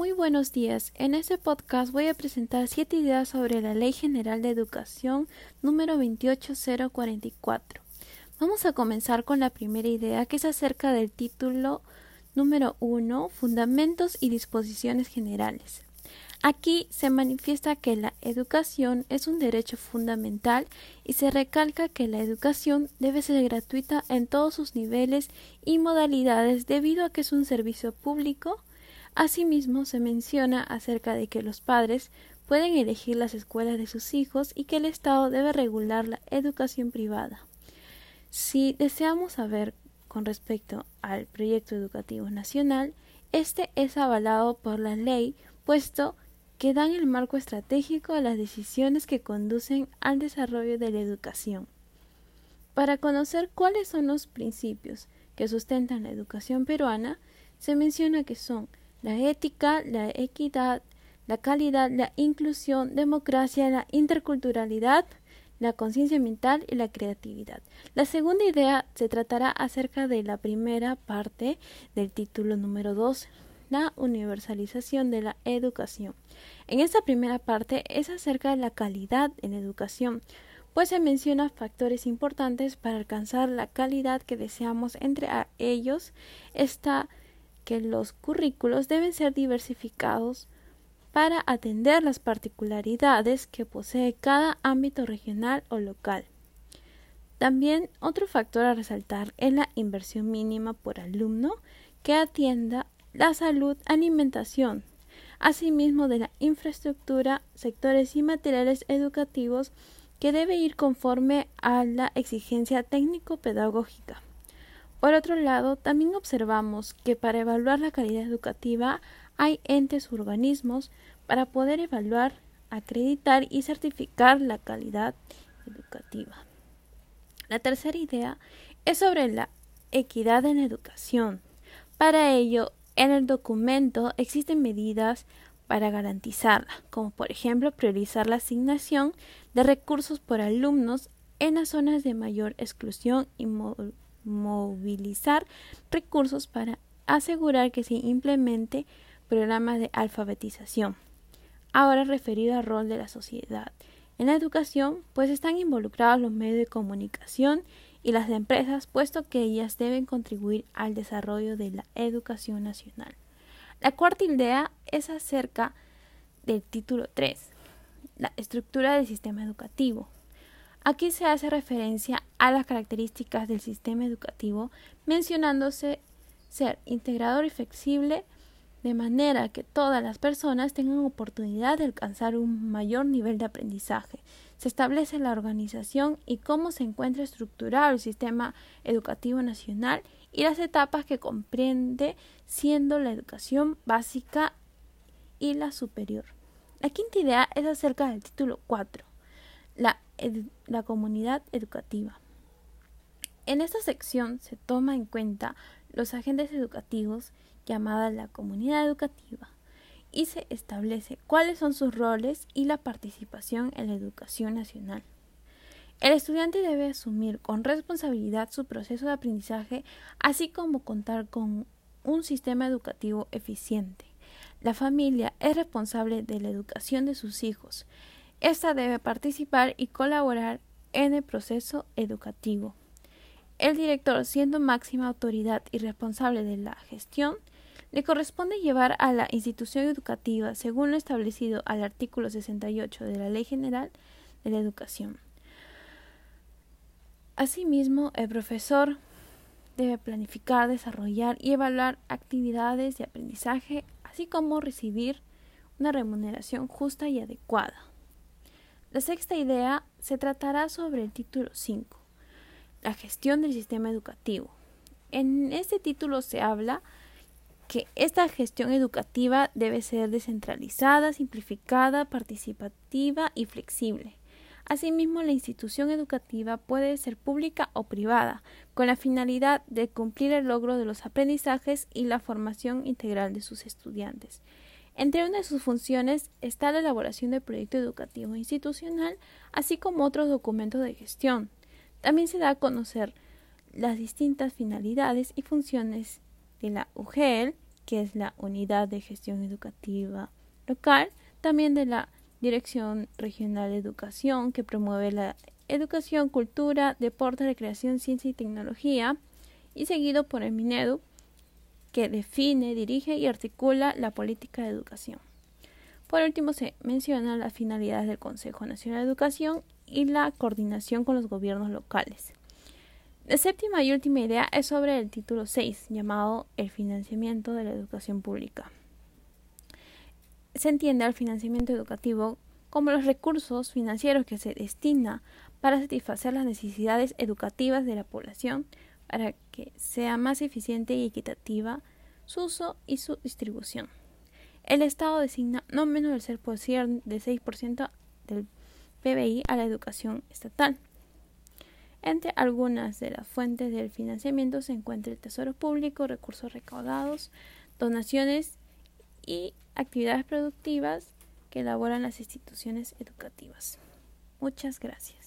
Muy buenos días. En este podcast voy a presentar siete ideas sobre la Ley General de Educación número 28044. Vamos a comenzar con la primera idea que es acerca del título número 1, Fundamentos y Disposiciones Generales. Aquí se manifiesta que la educación es un derecho fundamental y se recalca que la educación debe ser gratuita en todos sus niveles y modalidades debido a que es un servicio público Asimismo, se menciona acerca de que los padres pueden elegir las escuelas de sus hijos y que el Estado debe regular la educación privada. Si deseamos saber con respecto al proyecto educativo nacional, este es avalado por la ley, puesto que dan el marco estratégico a las decisiones que conducen al desarrollo de la educación. Para conocer cuáles son los principios que sustentan la educación peruana, se menciona que son la ética, la equidad, la calidad, la inclusión, democracia, la interculturalidad, la conciencia mental y la creatividad. La segunda idea se tratará acerca de la primera parte del título número 2, la universalización de la educación. En esta primera parte es acerca de la calidad en educación, pues se menciona factores importantes para alcanzar la calidad que deseamos. Entre ellos está que los currículos deben ser diversificados para atender las particularidades que posee cada ámbito regional o local. También otro factor a resaltar es la inversión mínima por alumno que atienda la salud, alimentación, asimismo de la infraestructura, sectores y materiales educativos que debe ir conforme a la exigencia técnico-pedagógica. Por otro lado, también observamos que para evaluar la calidad educativa hay entes u organismos para poder evaluar, acreditar y certificar la calidad educativa. La tercera idea es sobre la equidad en educación. Para ello, en el documento existen medidas para garantizarla, como por ejemplo priorizar la asignación de recursos por alumnos en las zonas de mayor exclusión y movilizar recursos para asegurar que se implemente programas de alfabetización. Ahora referido al rol de la sociedad. En la educación, pues están involucrados los medios de comunicación y las empresas, puesto que ellas deben contribuir al desarrollo de la educación nacional. La cuarta idea es acerca del título 3, la estructura del sistema educativo. Aquí se hace referencia a las características del sistema educativo, mencionándose ser integrador y flexible, de manera que todas las personas tengan oportunidad de alcanzar un mayor nivel de aprendizaje. Se establece la organización y cómo se encuentra estructurado el sistema educativo nacional y las etapas que comprende, siendo la educación básica y la superior. La quinta idea es acerca del título 4, la la comunidad educativa. En esta sección se toma en cuenta los agentes educativos llamada la comunidad educativa y se establece cuáles son sus roles y la participación en la educación nacional. El estudiante debe asumir con responsabilidad su proceso de aprendizaje, así como contar con un sistema educativo eficiente. La familia es responsable de la educación de sus hijos. Esta debe participar y colaborar en el proceso educativo. El director, siendo máxima autoridad y responsable de la gestión, le corresponde llevar a la institución educativa según lo establecido al artículo 68 de la Ley General de la Educación. Asimismo, el profesor debe planificar, desarrollar y evaluar actividades de aprendizaje, así como recibir una remuneración justa y adecuada. La sexta idea se tratará sobre el título 5, la gestión del sistema educativo. En este título se habla que esta gestión educativa debe ser descentralizada, simplificada, participativa y flexible. Asimismo, la institución educativa puede ser pública o privada, con la finalidad de cumplir el logro de los aprendizajes y la formación integral de sus estudiantes. Entre una de sus funciones está la elaboración del proyecto educativo institucional, así como otros documentos de gestión. También se da a conocer las distintas finalidades y funciones de la UGEL, que es la Unidad de Gestión Educativa Local, también de la Dirección Regional de Educación, que promueve la educación, cultura, deporte, recreación, ciencia y tecnología, y seguido por el Minedu, que define, dirige y articula la política de educación. Por último, se menciona las finalidades del Consejo Nacional de Educación y la coordinación con los gobiernos locales. La séptima y última idea es sobre el título 6, llamado el financiamiento de la educación pública. Se entiende al financiamiento educativo como los recursos financieros que se destina para satisfacer las necesidades educativas de la población para que sea más eficiente y equitativa su uso y su distribución. El Estado designa no menos del 6% del PBI a la educación estatal. Entre algunas de las fuentes del financiamiento se encuentra el Tesoro Público, recursos recaudados, donaciones y actividades productivas que elaboran las instituciones educativas. Muchas gracias.